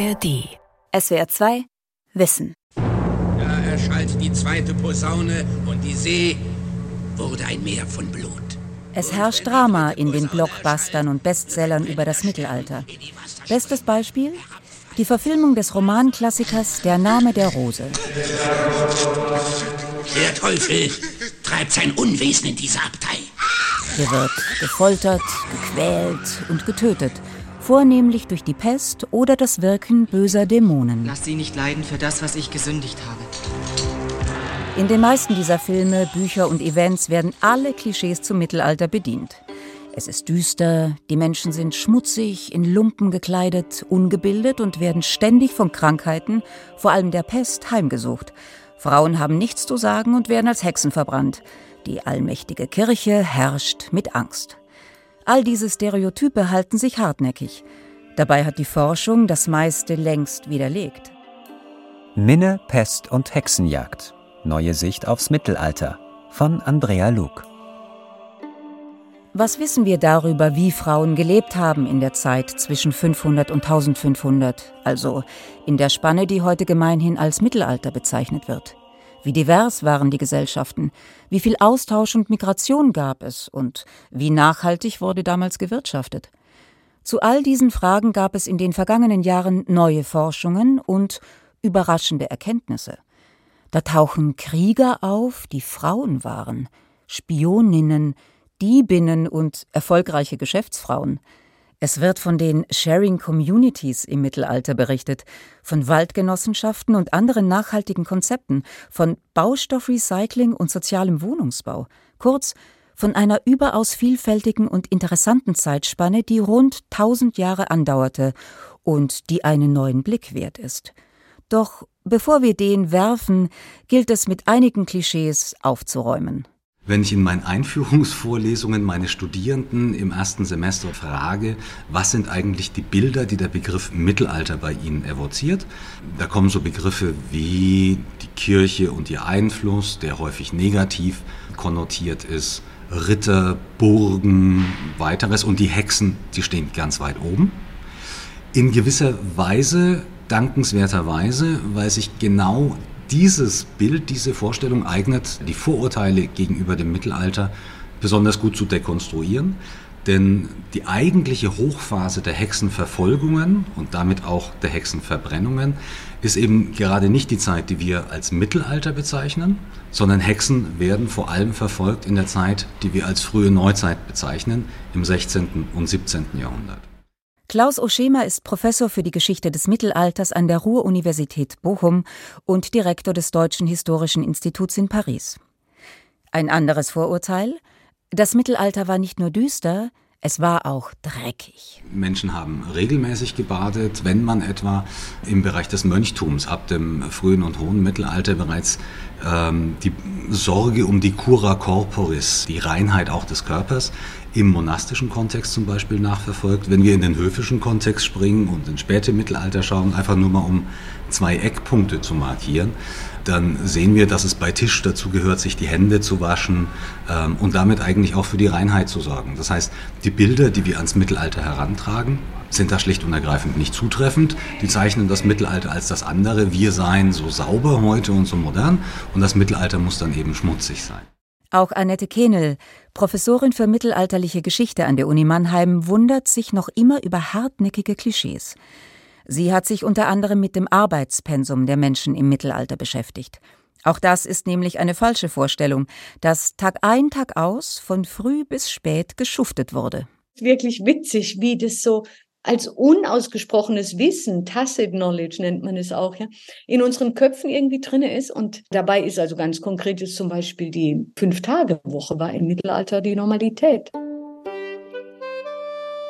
ARD. SWR 2 Wissen. Da erschallte die zweite Posaune und die See wurde ein Meer von Blut. Es herrscht Drama in den Blockbustern und Bestsellern über das Mittelalter. Bestes Beispiel? Die Verfilmung des Romanklassikers Der Name der Rose. Der Teufel treibt sein Unwesen in dieser Abtei. Hier wird gefoltert, gequält und getötet, vornehmlich durch die Pest oder das Wirken böser Dämonen. Lass sie nicht leiden für das, was ich gesündigt habe. In den meisten dieser Filme, Bücher und Events werden alle Klischees zum Mittelalter bedient. Es ist düster, die Menschen sind schmutzig, in Lumpen gekleidet, ungebildet und werden ständig von Krankheiten, vor allem der Pest, heimgesucht. Frauen haben nichts zu sagen und werden als Hexen verbrannt. Die allmächtige Kirche herrscht mit Angst. All diese Stereotype halten sich hartnäckig. Dabei hat die Forschung das meiste längst widerlegt. Minne, Pest und Hexenjagd. Neue Sicht aufs Mittelalter von Andrea Luke. Was wissen wir darüber, wie Frauen gelebt haben in der Zeit zwischen 500 und 1500, also in der Spanne, die heute gemeinhin als Mittelalter bezeichnet wird? Wie divers waren die Gesellschaften? Wie viel Austausch und Migration gab es? Und wie nachhaltig wurde damals gewirtschaftet? Zu all diesen Fragen gab es in den vergangenen Jahren neue Forschungen und überraschende Erkenntnisse. Da tauchen Krieger auf, die Frauen waren, Spioninnen, Diebinnen und erfolgreiche Geschäftsfrauen. Es wird von den Sharing Communities im Mittelalter berichtet, von Waldgenossenschaften und anderen nachhaltigen Konzepten, von Baustoffrecycling und sozialem Wohnungsbau. Kurz, von einer überaus vielfältigen und interessanten Zeitspanne, die rund 1000 Jahre andauerte und die einen neuen Blick wert ist. Doch bevor wir den werfen, gilt es mit einigen Klischees aufzuräumen. Wenn ich in meinen Einführungsvorlesungen meine Studierenden im ersten Semester frage, was sind eigentlich die Bilder, die der Begriff Mittelalter bei ihnen evoziert, da kommen so Begriffe wie die Kirche und ihr Einfluss, der häufig negativ konnotiert ist, Ritter, Burgen, weiteres und die Hexen, die stehen ganz weit oben. In gewisser Weise, dankenswerterweise, weil sich genau dieses Bild, diese Vorstellung eignet, die Vorurteile gegenüber dem Mittelalter besonders gut zu dekonstruieren. Denn die eigentliche Hochphase der Hexenverfolgungen und damit auch der Hexenverbrennungen ist eben gerade nicht die Zeit, die wir als Mittelalter bezeichnen, sondern Hexen werden vor allem verfolgt in der Zeit, die wir als frühe Neuzeit bezeichnen, im 16. und 17. Jahrhundert. Klaus Oschema ist Professor für die Geschichte des Mittelalters an der Ruhr-Universität Bochum und Direktor des Deutschen Historischen Instituts in Paris. Ein anderes Vorurteil? Das Mittelalter war nicht nur düster, es war auch dreckig. Menschen haben regelmäßig gebadet, wenn man etwa im Bereich des Mönchtums ab dem frühen und hohen Mittelalter bereits ähm, die Sorge um die Cura Corporis, die Reinheit auch des Körpers, im monastischen Kontext zum Beispiel nachverfolgt. Wenn wir in den höfischen Kontext springen und ins späte Mittelalter schauen, einfach nur mal um zwei Eckpunkte zu markieren, dann sehen wir, dass es bei Tisch dazu gehört, sich die Hände zu waschen ähm, und damit eigentlich auch für die Reinheit zu sorgen. Das heißt, die Bilder, die wir ans Mittelalter herantragen, sind da schlicht und ergreifend nicht zutreffend. Die zeichnen das Mittelalter als das andere. Wir seien so sauber heute und so modern und das Mittelalter muss dann eben schmutzig sein. Auch Annette Kehnel, Professorin für mittelalterliche Geschichte an der Uni Mannheim, wundert sich noch immer über hartnäckige Klischees. Sie hat sich unter anderem mit dem Arbeitspensum der Menschen im Mittelalter beschäftigt. Auch das ist nämlich eine falsche Vorstellung, dass Tag ein, Tag aus, von früh bis spät geschuftet wurde. Wirklich witzig, wie das so als unausgesprochenes Wissen, tacit knowledge nennt man es auch, ja, in unseren Köpfen irgendwie drinne ist. Und dabei ist also ganz konkret zum Beispiel die Fünf-Tage-Woche war im Mittelalter die Normalität.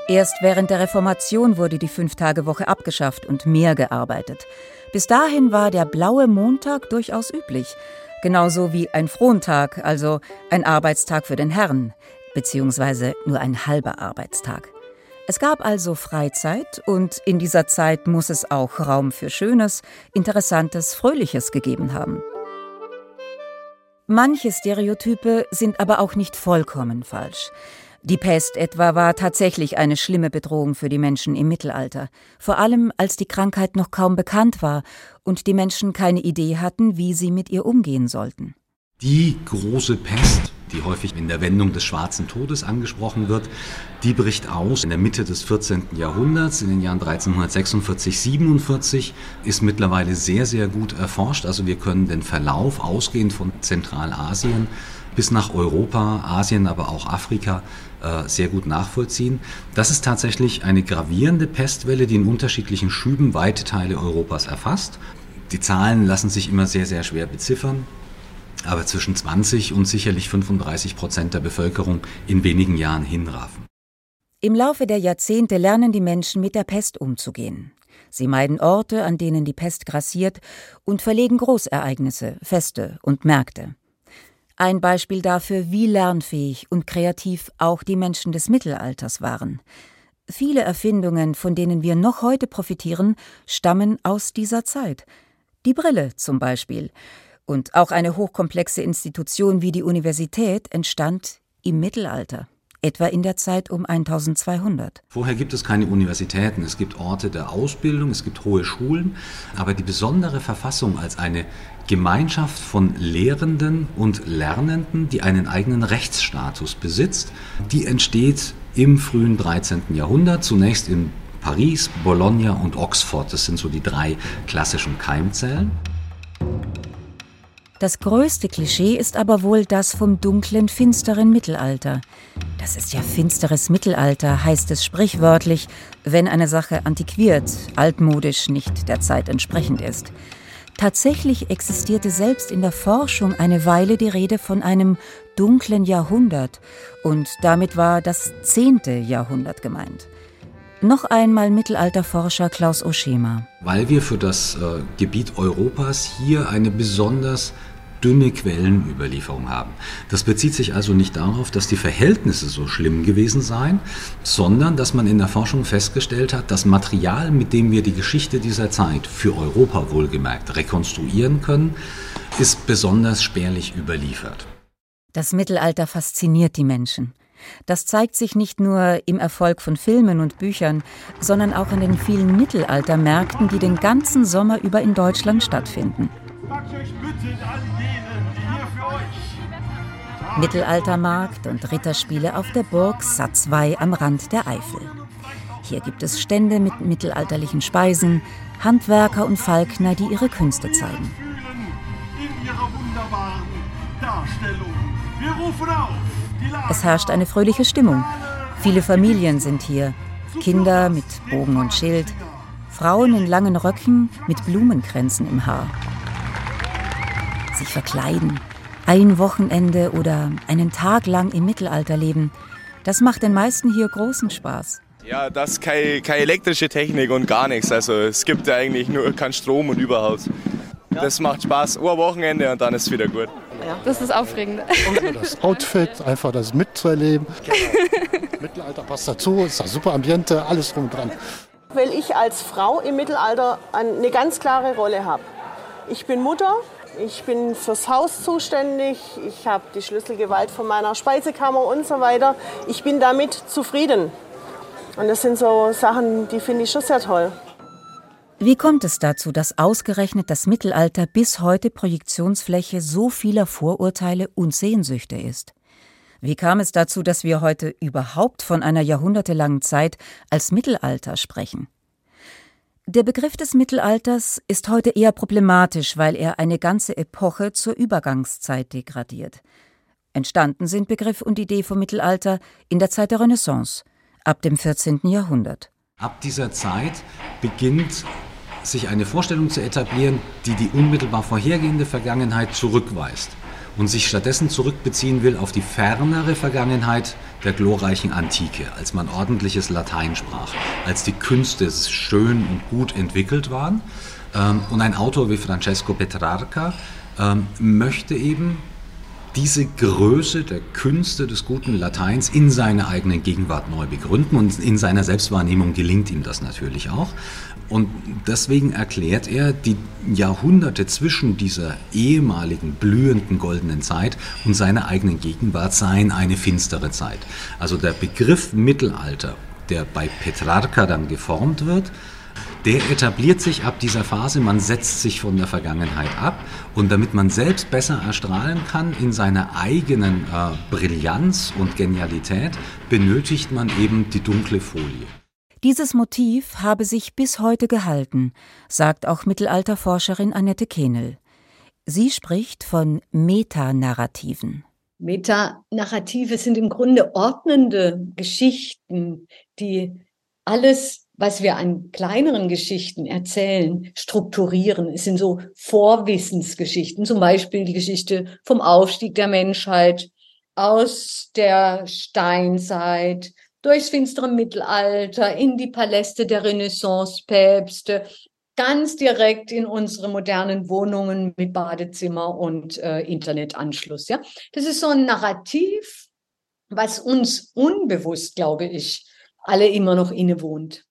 Erst während der Reformation wurde die Fünf-Tage-Woche abgeschafft und mehr gearbeitet. Bis dahin war der blaue Montag durchaus üblich, genauso wie ein Frontag, also ein Arbeitstag für den Herrn, beziehungsweise nur ein halber Arbeitstag. Es gab also Freizeit und in dieser Zeit muss es auch Raum für Schönes, Interessantes, Fröhliches gegeben haben. Manche Stereotype sind aber auch nicht vollkommen falsch. Die Pest etwa war tatsächlich eine schlimme Bedrohung für die Menschen im Mittelalter, vor allem als die Krankheit noch kaum bekannt war und die Menschen keine Idee hatten, wie sie mit ihr umgehen sollten. Die große Pest, die häufig in der Wendung des schwarzen Todes angesprochen wird, die bricht aus in der Mitte des 14. Jahrhunderts, in den Jahren 1346, 47, ist mittlerweile sehr, sehr gut erforscht. Also wir können den Verlauf ausgehend von Zentralasien bis nach Europa, Asien, aber auch Afrika äh, sehr gut nachvollziehen. Das ist tatsächlich eine gravierende Pestwelle, die in unterschiedlichen Schüben weite Teile Europas erfasst. Die Zahlen lassen sich immer sehr, sehr schwer beziffern, aber zwischen 20 und sicherlich 35 Prozent der Bevölkerung in wenigen Jahren hinraffen. Im Laufe der Jahrzehnte lernen die Menschen mit der Pest umzugehen. Sie meiden Orte, an denen die Pest grassiert, und verlegen Großereignisse, Feste und Märkte. Ein Beispiel dafür, wie lernfähig und kreativ auch die Menschen des Mittelalters waren. Viele Erfindungen, von denen wir noch heute profitieren, stammen aus dieser Zeit. Die Brille zum Beispiel. Und auch eine hochkomplexe Institution wie die Universität entstand im Mittelalter etwa in der Zeit um 1200. Vorher gibt es keine Universitäten, es gibt Orte der Ausbildung, es gibt hohe Schulen, aber die besondere Verfassung als eine Gemeinschaft von Lehrenden und Lernenden, die einen eigenen Rechtsstatus besitzt, die entsteht im frühen 13. Jahrhundert, zunächst in Paris, Bologna und Oxford. Das sind so die drei klassischen Keimzellen. Das größte Klischee ist aber wohl das vom dunklen, finsteren Mittelalter. Das ist ja finsteres Mittelalter, heißt es sprichwörtlich, wenn eine Sache antiquiert, altmodisch, nicht der Zeit entsprechend ist. Tatsächlich existierte selbst in der Forschung eine Weile die Rede von einem dunklen Jahrhundert, und damit war das zehnte Jahrhundert gemeint. Noch einmal Mittelalterforscher Klaus Oschema. Weil wir für das äh, Gebiet Europas hier eine besonders dünne Quellenüberlieferung haben. Das bezieht sich also nicht darauf, dass die Verhältnisse so schlimm gewesen seien, sondern dass man in der Forschung festgestellt hat, das Material, mit dem wir die Geschichte dieser Zeit für Europa wohlgemerkt rekonstruieren können, ist besonders spärlich überliefert. Das Mittelalter fasziniert die Menschen. Das zeigt sich nicht nur im Erfolg von Filmen und Büchern, sondern auch in den vielen Mittelaltermärkten, die den ganzen Sommer über in Deutschland stattfinden. Mittelaltermarkt und Ritterspiele auf der Burg Satzwey am Rand der Eifel. Hier gibt es Stände mit mittelalterlichen Speisen, Handwerker und Falkner, die ihre Künste zeigen. Es herrscht eine fröhliche Stimmung. Viele Familien sind hier. Kinder mit Bogen und Schild, Frauen in langen Röcken mit Blumenkränzen im Haar sich verkleiden, ein Wochenende oder einen Tag lang im Mittelalter leben, das macht den meisten hier großen Spaß. Ja, das ist keine, keine elektrische Technik und gar nichts. Also es gibt ja eigentlich nur keinen Strom und überhaupt. Das macht Spaß. Ein Wochenende und dann ist es wieder gut. Ja, das ist aufregend. Das Outfit, einfach das mitzuerleben. Mittelalter passt dazu, ist ein super Ambiente, alles drum und dran. Weil ich als Frau im Mittelalter eine ganz klare Rolle habe. Ich bin Mutter, ich bin fürs Haus zuständig, ich habe die Schlüsselgewalt von meiner Speisekammer und so weiter. Ich bin damit zufrieden. Und das sind so Sachen, die finde ich schon sehr toll. Wie kommt es dazu, dass ausgerechnet das Mittelalter bis heute Projektionsfläche so vieler Vorurteile und Sehnsüchte ist? Wie kam es dazu, dass wir heute überhaupt von einer jahrhundertelangen Zeit als Mittelalter sprechen? Der Begriff des Mittelalters ist heute eher problematisch, weil er eine ganze Epoche zur Übergangszeit degradiert. Entstanden sind Begriff und Idee vom Mittelalter in der Zeit der Renaissance, ab dem 14. Jahrhundert. Ab dieser Zeit beginnt sich eine Vorstellung zu etablieren, die die unmittelbar vorhergehende Vergangenheit zurückweist und sich stattdessen zurückbeziehen will auf die fernere Vergangenheit der glorreichen Antike, als man ordentliches Latein sprach, als die Künste schön und gut entwickelt waren. Ähm, und ein Autor wie Francesco Petrarca ähm, möchte eben diese Größe der Künste des guten Lateins in seiner eigenen Gegenwart neu begründen und in seiner Selbstwahrnehmung gelingt ihm das natürlich auch. Und deswegen erklärt er, die Jahrhunderte zwischen dieser ehemaligen blühenden goldenen Zeit und seiner eigenen Gegenwart seien eine finstere Zeit. Also der Begriff Mittelalter, der bei Petrarca dann geformt wird, der etabliert sich ab dieser Phase, man setzt sich von der Vergangenheit ab und damit man selbst besser erstrahlen kann in seiner eigenen äh, Brillanz und Genialität, benötigt man eben die dunkle Folie. Dieses Motiv habe sich bis heute gehalten, sagt auch Mittelalterforscherin Annette Kehnel. Sie spricht von Metanarrativen. Metanarrative sind im Grunde ordnende Geschichten, die alles was wir an kleineren Geschichten erzählen, strukturieren. Es sind so Vorwissensgeschichten, zum Beispiel die Geschichte vom Aufstieg der Menschheit aus der Steinzeit durchs finstere Mittelalter in die Paläste der Renaissance-Päpste, ganz direkt in unsere modernen Wohnungen mit Badezimmer und äh, Internetanschluss. Ja, das ist so ein Narrativ, was uns unbewusst, glaube ich, alle immer noch innewohnt.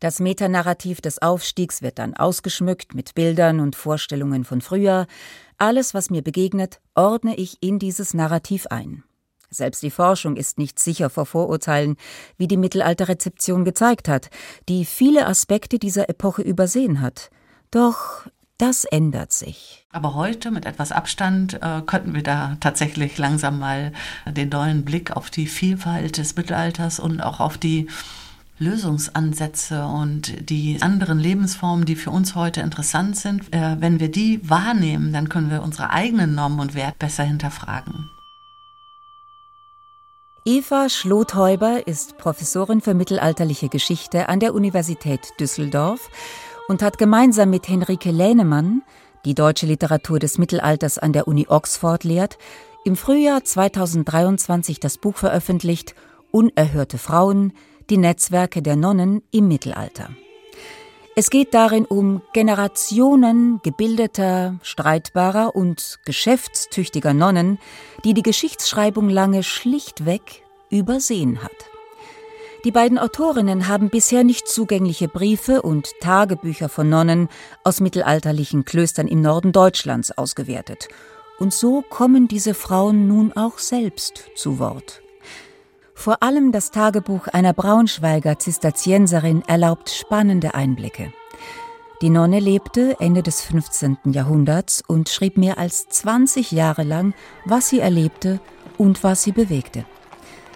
Das Metanarrativ des Aufstiegs wird dann ausgeschmückt mit Bildern und Vorstellungen von früher. Alles, was mir begegnet, ordne ich in dieses Narrativ ein. Selbst die Forschung ist nicht sicher vor Vorurteilen, wie die Mittelalterrezeption gezeigt hat, die viele Aspekte dieser Epoche übersehen hat. Doch das ändert sich. Aber heute mit etwas Abstand äh, könnten wir da tatsächlich langsam mal den neuen Blick auf die Vielfalt des Mittelalters und auch auf die Lösungsansätze und die anderen Lebensformen, die für uns heute interessant sind, äh, wenn wir die wahrnehmen, dann können wir unsere eigenen Normen und Werte besser hinterfragen. Eva Schlothäuber ist Professorin für mittelalterliche Geschichte an der Universität Düsseldorf und hat gemeinsam mit Henrike Lähnemann, die deutsche Literatur des Mittelalters an der Uni Oxford lehrt, im Frühjahr 2023 das Buch veröffentlicht Unerhörte Frauen, die Netzwerke der Nonnen im Mittelalter. Es geht darin um Generationen gebildeter, streitbarer und geschäftstüchtiger Nonnen, die die Geschichtsschreibung lange schlichtweg übersehen hat. Die beiden Autorinnen haben bisher nicht zugängliche Briefe und Tagebücher von Nonnen aus mittelalterlichen Klöstern im Norden Deutschlands ausgewertet. Und so kommen diese Frauen nun auch selbst zu Wort. Vor allem das Tagebuch einer Braunschweiger Zisterzienserin erlaubt spannende Einblicke. Die Nonne lebte Ende des 15. Jahrhunderts und schrieb mehr als 20 Jahre lang, was sie erlebte und was sie bewegte.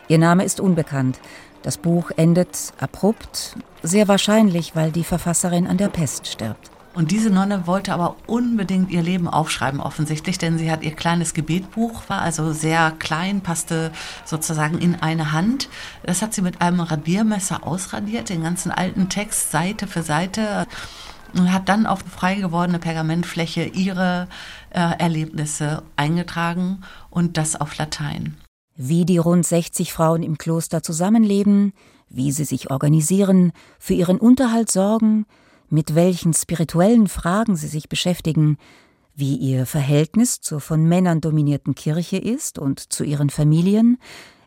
Ihr Name ist unbekannt. Das Buch endet abrupt, sehr wahrscheinlich, weil die Verfasserin an der Pest stirbt. Und diese Nonne wollte aber unbedingt ihr Leben aufschreiben, offensichtlich, denn sie hat ihr kleines Gebetbuch, war also sehr klein, passte sozusagen in eine Hand. Das hat sie mit einem Radiermesser ausradiert, den ganzen alten Text Seite für Seite und hat dann auf frei gewordene Pergamentfläche ihre äh, Erlebnisse eingetragen und das auf Latein. Wie die rund 60 Frauen im Kloster zusammenleben, wie sie sich organisieren, für ihren Unterhalt sorgen, mit welchen spirituellen Fragen sie sich beschäftigen, wie ihr Verhältnis zur von Männern dominierten Kirche ist und zu ihren Familien,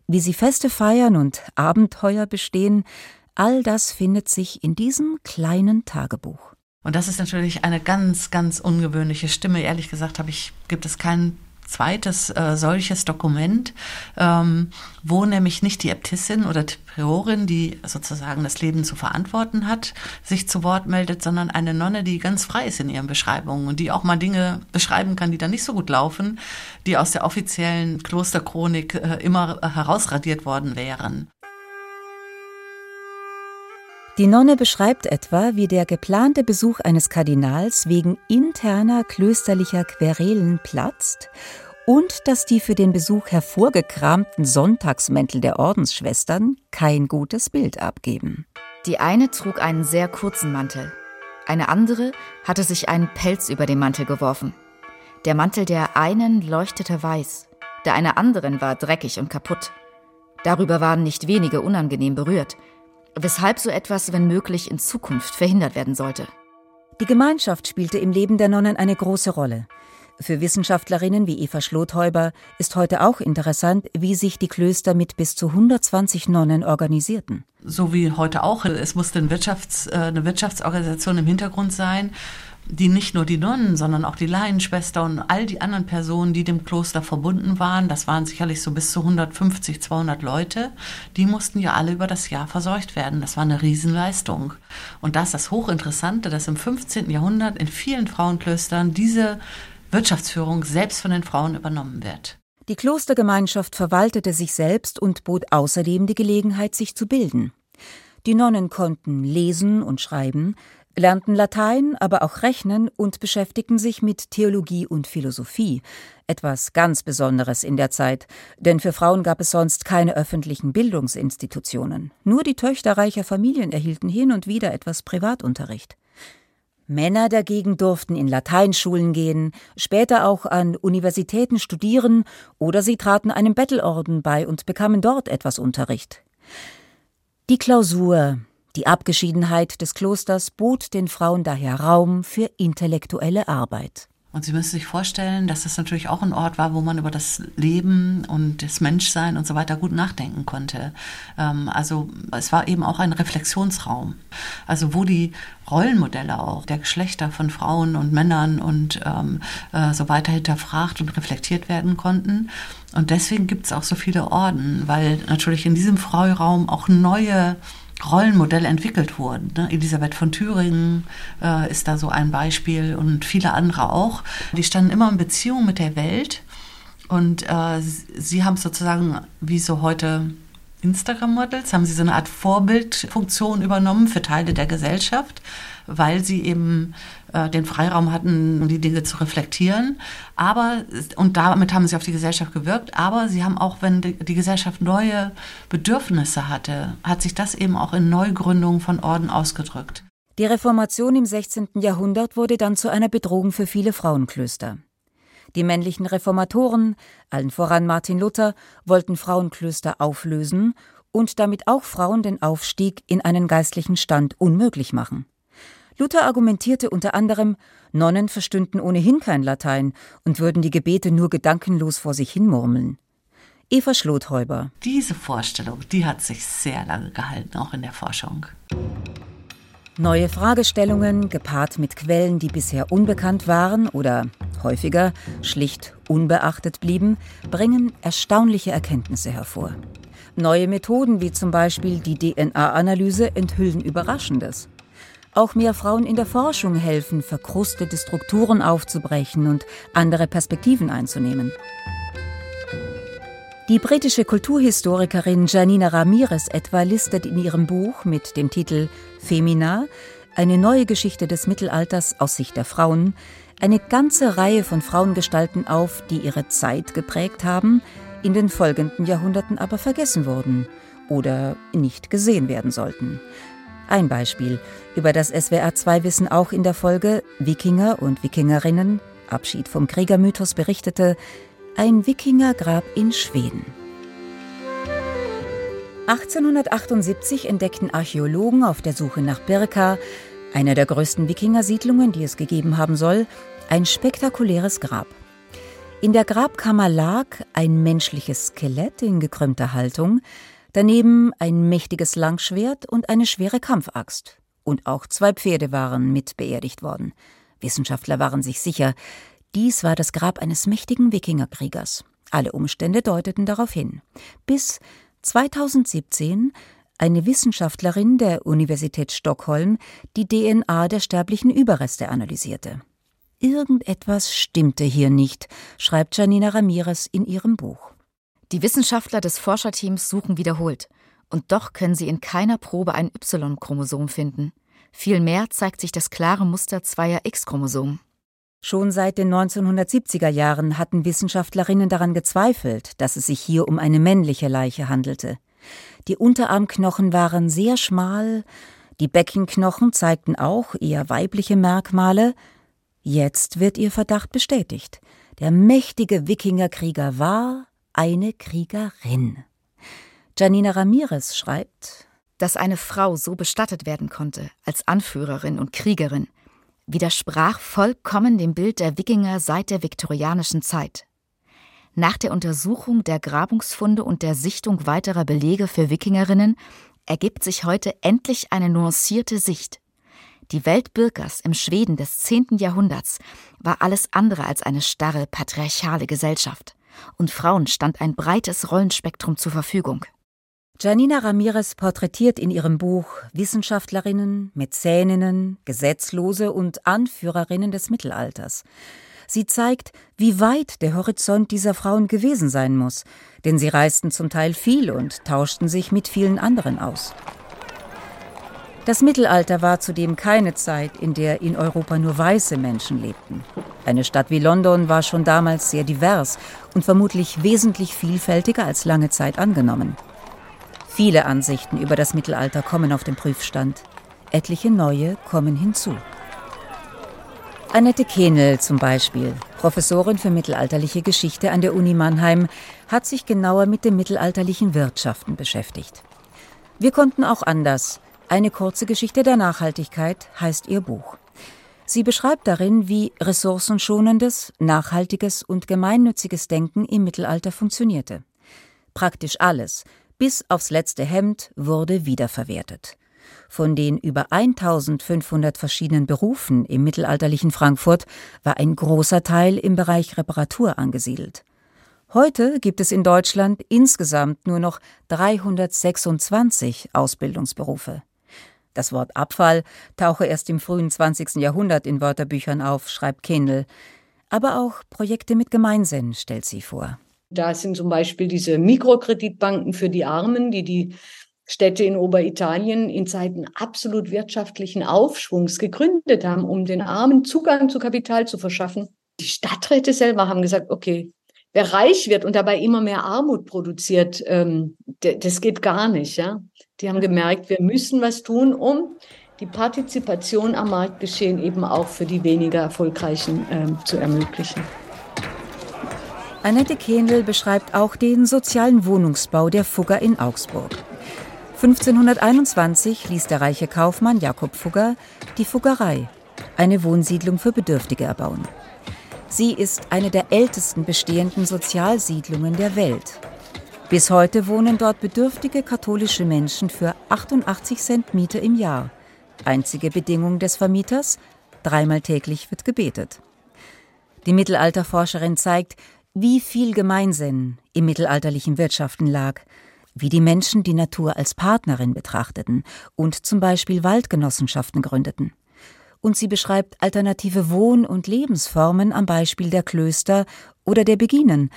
wie sie Feste feiern und Abenteuer bestehen, all das findet sich in diesem kleinen Tagebuch. Und das ist natürlich eine ganz, ganz ungewöhnliche Stimme. Ehrlich gesagt habe ich, gibt es keinen zweites äh, solches Dokument, ähm, wo nämlich nicht die Äbtissin oder die Priorin, die sozusagen das Leben zu verantworten hat, sich zu Wort meldet, sondern eine Nonne, die ganz frei ist in ihren Beschreibungen und die auch mal Dinge beschreiben kann, die dann nicht so gut laufen, die aus der offiziellen Klosterchronik äh, immer äh, herausradiert worden wären. Die Nonne beschreibt etwa, wie der geplante Besuch eines Kardinals wegen interner klösterlicher Querelen platzt und dass die für den Besuch hervorgekramten Sonntagsmäntel der Ordensschwestern kein gutes Bild abgeben. Die eine trug einen sehr kurzen Mantel, eine andere hatte sich einen Pelz über den Mantel geworfen. Der Mantel der einen leuchtete weiß, der einer anderen war dreckig und kaputt. Darüber waren nicht wenige unangenehm berührt, weshalb so etwas, wenn möglich, in Zukunft verhindert werden sollte. Die Gemeinschaft spielte im Leben der Nonnen eine große Rolle. Für Wissenschaftlerinnen wie Eva Schlothäuber ist heute auch interessant, wie sich die Klöster mit bis zu 120 Nonnen organisierten. So wie heute auch. Es musste ein Wirtschafts-, äh, eine Wirtschaftsorganisation im Hintergrund sein die nicht nur die Nonnen, sondern auch die Laienschwester und all die anderen Personen, die dem Kloster verbunden waren, das waren sicherlich so bis zu 150, 200 Leute, die mussten ja alle über das Jahr versorgt werden. Das war eine Riesenleistung. Und das ist das Hochinteressante, dass im 15. Jahrhundert in vielen Frauenklöstern diese Wirtschaftsführung selbst von den Frauen übernommen wird. Die Klostergemeinschaft verwaltete sich selbst und bot außerdem die Gelegenheit, sich zu bilden. Die Nonnen konnten lesen und schreiben, lernten Latein, aber auch Rechnen und beschäftigten sich mit Theologie und Philosophie, etwas ganz Besonderes in der Zeit, denn für Frauen gab es sonst keine öffentlichen Bildungsinstitutionen. Nur die Töchter reicher Familien erhielten hin und wieder etwas Privatunterricht. Männer dagegen durften in Lateinschulen gehen, später auch an Universitäten studieren oder sie traten einem Bettelorden bei und bekamen dort etwas Unterricht. Die Klausur, die Abgeschiedenheit des Klosters bot den Frauen daher Raum für intellektuelle Arbeit. Und Sie müssen sich vorstellen, dass das natürlich auch ein Ort war, wo man über das Leben und das Menschsein und so weiter gut nachdenken konnte. Ähm, also es war eben auch ein Reflexionsraum. Also wo die Rollenmodelle auch der Geschlechter von Frauen und Männern und ähm, äh, so weiter hinterfragt und reflektiert werden konnten. Und deswegen gibt es auch so viele Orden, weil natürlich in diesem Freiraum auch neue Rollenmodelle entwickelt wurden. Ne? Elisabeth von Thüringen äh, ist da so ein Beispiel und viele andere auch. Die standen immer in Beziehung mit der Welt und äh, sie haben sozusagen, wie so heute Instagram-Models, haben sie so eine Art Vorbildfunktion übernommen für Teile der Gesellschaft weil sie eben äh, den Freiraum hatten, um die Dinge zu reflektieren. Aber, und damit haben sie auf die Gesellschaft gewirkt, aber sie haben auch, wenn die, die Gesellschaft neue Bedürfnisse hatte, hat sich das eben auch in Neugründungen von Orden ausgedrückt. Die Reformation im 16. Jahrhundert wurde dann zu einer Bedrohung für viele Frauenklöster. Die männlichen Reformatoren, allen voran Martin Luther, wollten Frauenklöster auflösen und damit auch Frauen den Aufstieg in einen geistlichen Stand unmöglich machen. Luther argumentierte unter anderem, Nonnen verstünden ohnehin kein Latein und würden die Gebete nur gedankenlos vor sich hinmurmeln. Eva Schlothäuber. Diese Vorstellung, die hat sich sehr lange gehalten, auch in der Forschung. Neue Fragestellungen, gepaart mit Quellen, die bisher unbekannt waren oder häufiger schlicht unbeachtet blieben, bringen erstaunliche Erkenntnisse hervor. Neue Methoden wie zum Beispiel die DNA-Analyse enthüllen Überraschendes. Auch mehr Frauen in der Forschung helfen, verkrustete Strukturen aufzubrechen und andere Perspektiven einzunehmen. Die britische Kulturhistorikerin Janina Ramirez etwa listet in ihrem Buch mit dem Titel Femina eine neue Geschichte des Mittelalters aus Sicht der Frauen eine ganze Reihe von Frauengestalten auf, die ihre Zeit geprägt haben, in den folgenden Jahrhunderten aber vergessen wurden oder nicht gesehen werden sollten. Ein Beispiel. Über das SWR2 Wissen auch in der Folge Wikinger und Wikingerinnen, Abschied vom Kriegermythos berichtete, ein Wikingergrab in Schweden. 1878 entdeckten Archäologen auf der Suche nach Birka, einer der größten Wikingersiedlungen, die es gegeben haben soll, ein spektakuläres Grab. In der Grabkammer lag ein menschliches Skelett in gekrümmter Haltung, Daneben ein mächtiges Langschwert und eine schwere Kampfaxt. Und auch zwei Pferde waren mit beerdigt worden. Wissenschaftler waren sich sicher, dies war das Grab eines mächtigen Wikingerkriegers. Alle Umstände deuteten darauf hin. Bis 2017 eine Wissenschaftlerin der Universität Stockholm die DNA der sterblichen Überreste analysierte. Irgendetwas stimmte hier nicht, schreibt Janina Ramirez in ihrem Buch. Die Wissenschaftler des Forscherteams suchen wiederholt, und doch können sie in keiner Probe ein Y-Chromosom finden. Vielmehr zeigt sich das klare Muster zweier X-Chromosomen. Schon seit den 1970er Jahren hatten Wissenschaftlerinnen daran gezweifelt, dass es sich hier um eine männliche Leiche handelte. Die Unterarmknochen waren sehr schmal, die Beckenknochen zeigten auch eher weibliche Merkmale. Jetzt wird ihr Verdacht bestätigt. Der mächtige Wikingerkrieger war eine Kriegerin. Janina Ramirez schreibt, dass eine Frau so bestattet werden konnte, als Anführerin und Kriegerin, widersprach vollkommen dem Bild der Wikinger seit der viktorianischen Zeit. Nach der Untersuchung der Grabungsfunde und der Sichtung weiterer Belege für Wikingerinnen ergibt sich heute endlich eine nuancierte Sicht. Die Welt Birkers im Schweden des 10. Jahrhunderts war alles andere als eine starre patriarchale Gesellschaft, und Frauen stand ein breites Rollenspektrum zur Verfügung. Janina Ramirez porträtiert in ihrem Buch Wissenschaftlerinnen, Mäzeninnen, Gesetzlose und Anführerinnen des Mittelalters. Sie zeigt, wie weit der Horizont dieser Frauen gewesen sein muss, denn sie reisten zum Teil viel und tauschten sich mit vielen anderen aus. Das Mittelalter war zudem keine Zeit, in der in Europa nur weiße Menschen lebten. Eine Stadt wie London war schon damals sehr divers und vermutlich wesentlich vielfältiger als lange Zeit angenommen. Viele Ansichten über das Mittelalter kommen auf den Prüfstand. Etliche neue kommen hinzu. Annette Kehnel zum Beispiel, Professorin für mittelalterliche Geschichte an der Uni Mannheim, hat sich genauer mit den mittelalterlichen Wirtschaften beschäftigt. Wir konnten auch anders. Eine kurze Geschichte der Nachhaltigkeit heißt ihr Buch. Sie beschreibt darin, wie ressourcenschonendes, nachhaltiges und gemeinnütziges Denken im Mittelalter funktionierte. Praktisch alles, bis aufs letzte Hemd, wurde wiederverwertet. Von den über 1500 verschiedenen Berufen im mittelalterlichen Frankfurt war ein großer Teil im Bereich Reparatur angesiedelt. Heute gibt es in Deutschland insgesamt nur noch 326 Ausbildungsberufe. Das Wort Abfall tauche erst im frühen 20. Jahrhundert in Wörterbüchern auf, schreibt Kendall. Aber auch Projekte mit Gemeinsinn stellt sie vor. Da sind zum Beispiel diese Mikrokreditbanken für die Armen, die die Städte in Oberitalien in Zeiten absolut wirtschaftlichen Aufschwungs gegründet haben, um den Armen Zugang zu Kapital zu verschaffen. Die Stadträte selber haben gesagt, okay, wer reich wird und dabei immer mehr Armut produziert, ähm, das geht gar nicht. Ja? Die haben gemerkt, wir müssen was tun, um die Partizipation am Marktgeschehen eben auch für die weniger erfolgreichen ähm, zu ermöglichen. Annette Kehnl beschreibt auch den sozialen Wohnungsbau der Fugger in Augsburg. 1521 ließ der reiche Kaufmann Jakob Fugger die Fuggerei, eine Wohnsiedlung für Bedürftige, erbauen. Sie ist eine der ältesten bestehenden Sozialsiedlungen der Welt. Bis heute wohnen dort bedürftige katholische Menschen für 88 Cent Miete im Jahr. Einzige Bedingung des Vermieters: dreimal täglich wird gebetet. Die Mittelalterforscherin zeigt, wie viel Gemeinsinn im mittelalterlichen Wirtschaften lag wie die Menschen die Natur als Partnerin betrachteten und zum Beispiel Waldgenossenschaften gründeten. Und sie beschreibt alternative Wohn- und Lebensformen am Beispiel der Klöster oder der Beginen,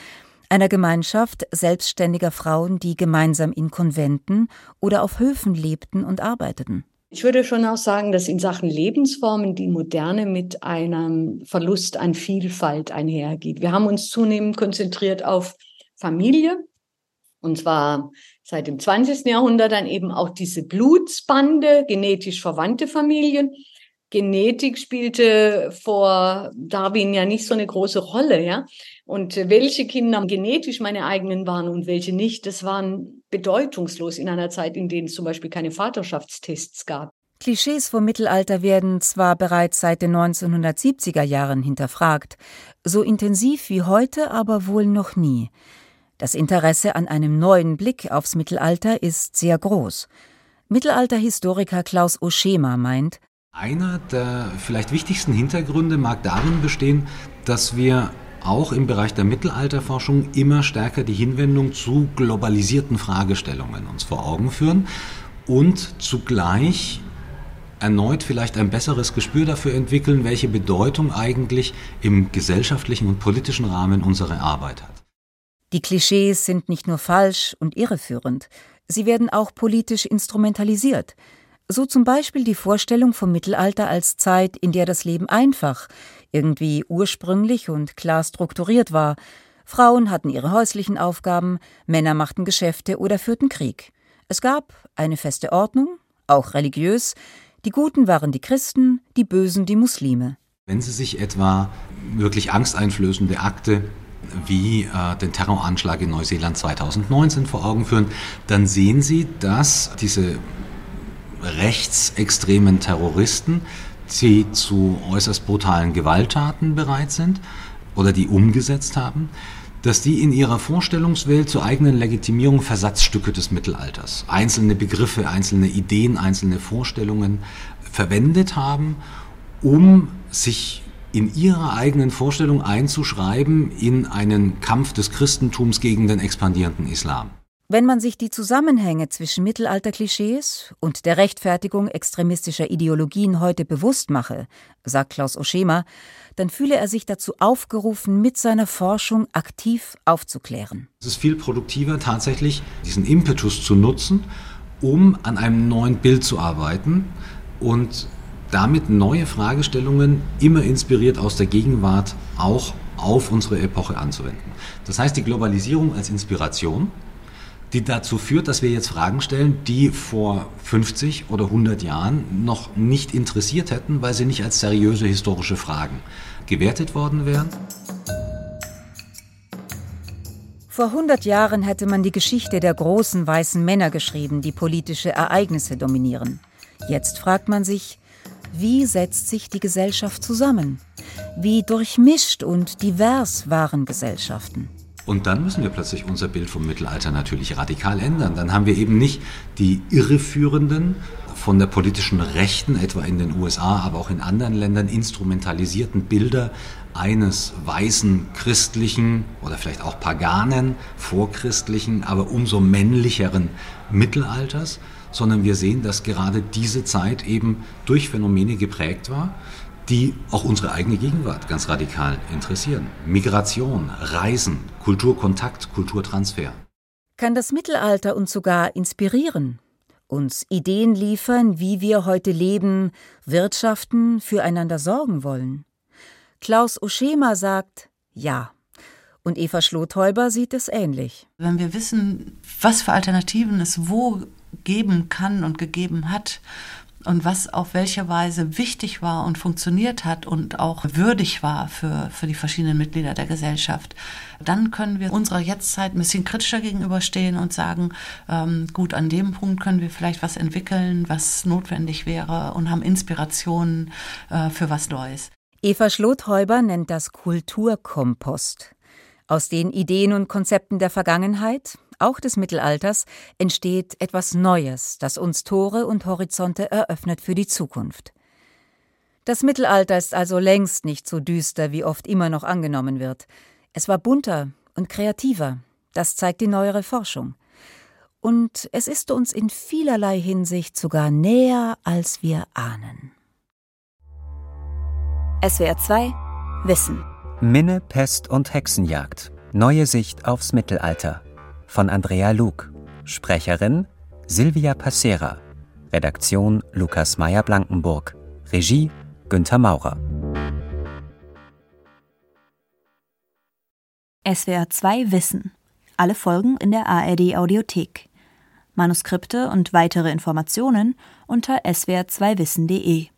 einer Gemeinschaft selbstständiger Frauen, die gemeinsam in Konventen oder auf Höfen lebten und arbeiteten. Ich würde schon auch sagen, dass in Sachen Lebensformen die Moderne mit einem Verlust an Vielfalt einhergeht. Wir haben uns zunehmend konzentriert auf Familie, und zwar seit dem 20. Jahrhundert dann eben auch diese Blutsbande, genetisch verwandte Familien. Genetik spielte vor Darwin ja nicht so eine große Rolle, ja. Und welche Kinder genetisch meine eigenen waren und welche nicht, das waren bedeutungslos in einer Zeit, in der es zum Beispiel keine Vaterschaftstests gab. Klischees vom Mittelalter werden zwar bereits seit den 1970er Jahren hinterfragt, so intensiv wie heute aber wohl noch nie. Das Interesse an einem neuen Blick aufs Mittelalter ist sehr groß. Mittelalterhistoriker Klaus Oschema meint, einer der vielleicht wichtigsten Hintergründe mag darin bestehen, dass wir auch im Bereich der Mittelalterforschung immer stärker die Hinwendung zu globalisierten Fragestellungen uns vor Augen führen und zugleich erneut vielleicht ein besseres Gespür dafür entwickeln, welche Bedeutung eigentlich im gesellschaftlichen und politischen Rahmen unsere Arbeit hat. Die Klischees sind nicht nur falsch und irreführend, sie werden auch politisch instrumentalisiert. So zum Beispiel die Vorstellung vom Mittelalter als Zeit, in der das Leben einfach, irgendwie ursprünglich und klar strukturiert war. Frauen hatten ihre häuslichen Aufgaben, Männer machten Geschäfte oder führten Krieg. Es gab eine feste Ordnung, auch religiös. Die Guten waren die Christen, die Bösen die Muslime. Wenn Sie sich etwa wirklich angsteinflößende Akte wie äh, den Terroranschlag in Neuseeland 2019 vor Augen führen, dann sehen Sie, dass diese rechtsextremen Terroristen die zu äußerst brutalen Gewalttaten bereit sind oder die umgesetzt haben, dass die in ihrer Vorstellungswelt zur eigenen Legitimierung Versatzstücke des Mittelalters, einzelne Begriffe, einzelne Ideen, einzelne Vorstellungen verwendet haben, um sich in ihrer eigenen Vorstellung einzuschreiben in einen Kampf des Christentums gegen den expandierenden Islam. Wenn man sich die Zusammenhänge zwischen Mittelalterklischees und der Rechtfertigung extremistischer Ideologien heute bewusst mache, sagt Klaus Oschema, dann fühle er sich dazu aufgerufen, mit seiner Forschung aktiv aufzuklären. Es ist viel produktiver, tatsächlich diesen Impetus zu nutzen, um an einem neuen Bild zu arbeiten und damit neue Fragestellungen, immer inspiriert aus der Gegenwart, auch auf unsere Epoche anzuwenden. Das heißt, die Globalisierung als Inspiration, die dazu führt, dass wir jetzt Fragen stellen, die vor 50 oder 100 Jahren noch nicht interessiert hätten, weil sie nicht als seriöse historische Fragen gewertet worden wären. Vor 100 Jahren hätte man die Geschichte der großen weißen Männer geschrieben, die politische Ereignisse dominieren. Jetzt fragt man sich, wie setzt sich die Gesellschaft zusammen? Wie durchmischt und divers waren Gesellschaften? Und dann müssen wir plötzlich unser Bild vom Mittelalter natürlich radikal ändern. Dann haben wir eben nicht die irreführenden, von der politischen Rechten, etwa in den USA, aber auch in anderen Ländern, instrumentalisierten Bilder eines weißen christlichen oder vielleicht auch paganen, vorchristlichen, aber umso männlicheren Mittelalters, sondern wir sehen, dass gerade diese Zeit eben durch Phänomene geprägt war, die auch unsere eigene Gegenwart ganz radikal interessieren. Migration, Reisen, Kulturkontakt, Kulturtransfer. Kann das Mittelalter uns sogar inspirieren, uns Ideen liefern, wie wir heute leben, wirtschaften, füreinander sorgen wollen? Klaus Oschema sagt ja. Und Eva Schlothäuber sieht es ähnlich. Wenn wir wissen, was für Alternativen es wo geben kann und gegeben hat und was auf welche Weise wichtig war und funktioniert hat und auch würdig war für, für die verschiedenen Mitglieder der Gesellschaft, dann können wir unserer Jetztzeit ein bisschen kritischer gegenüberstehen und sagen, ähm, gut, an dem Punkt können wir vielleicht was entwickeln, was notwendig wäre und haben Inspirationen äh, für was Neues. Eva Schlothäuber nennt das Kulturkompost. Aus den Ideen und Konzepten der Vergangenheit, auch des Mittelalters, entsteht etwas Neues, das uns Tore und Horizonte eröffnet für die Zukunft. Das Mittelalter ist also längst nicht so düster, wie oft immer noch angenommen wird. Es war bunter und kreativer, das zeigt die neuere Forschung. Und es ist uns in vielerlei Hinsicht sogar näher, als wir ahnen. SWR 2 Wissen Minne, Pest und Hexenjagd. Neue Sicht aufs Mittelalter von Andrea Luke. Sprecherin Silvia Passera. Redaktion Lukas Meyer-Blankenburg. Regie Günther Maurer. SWR 2 Wissen. Alle Folgen in der ARD Audiothek. Manuskripte und weitere Informationen unter swr2wissen.de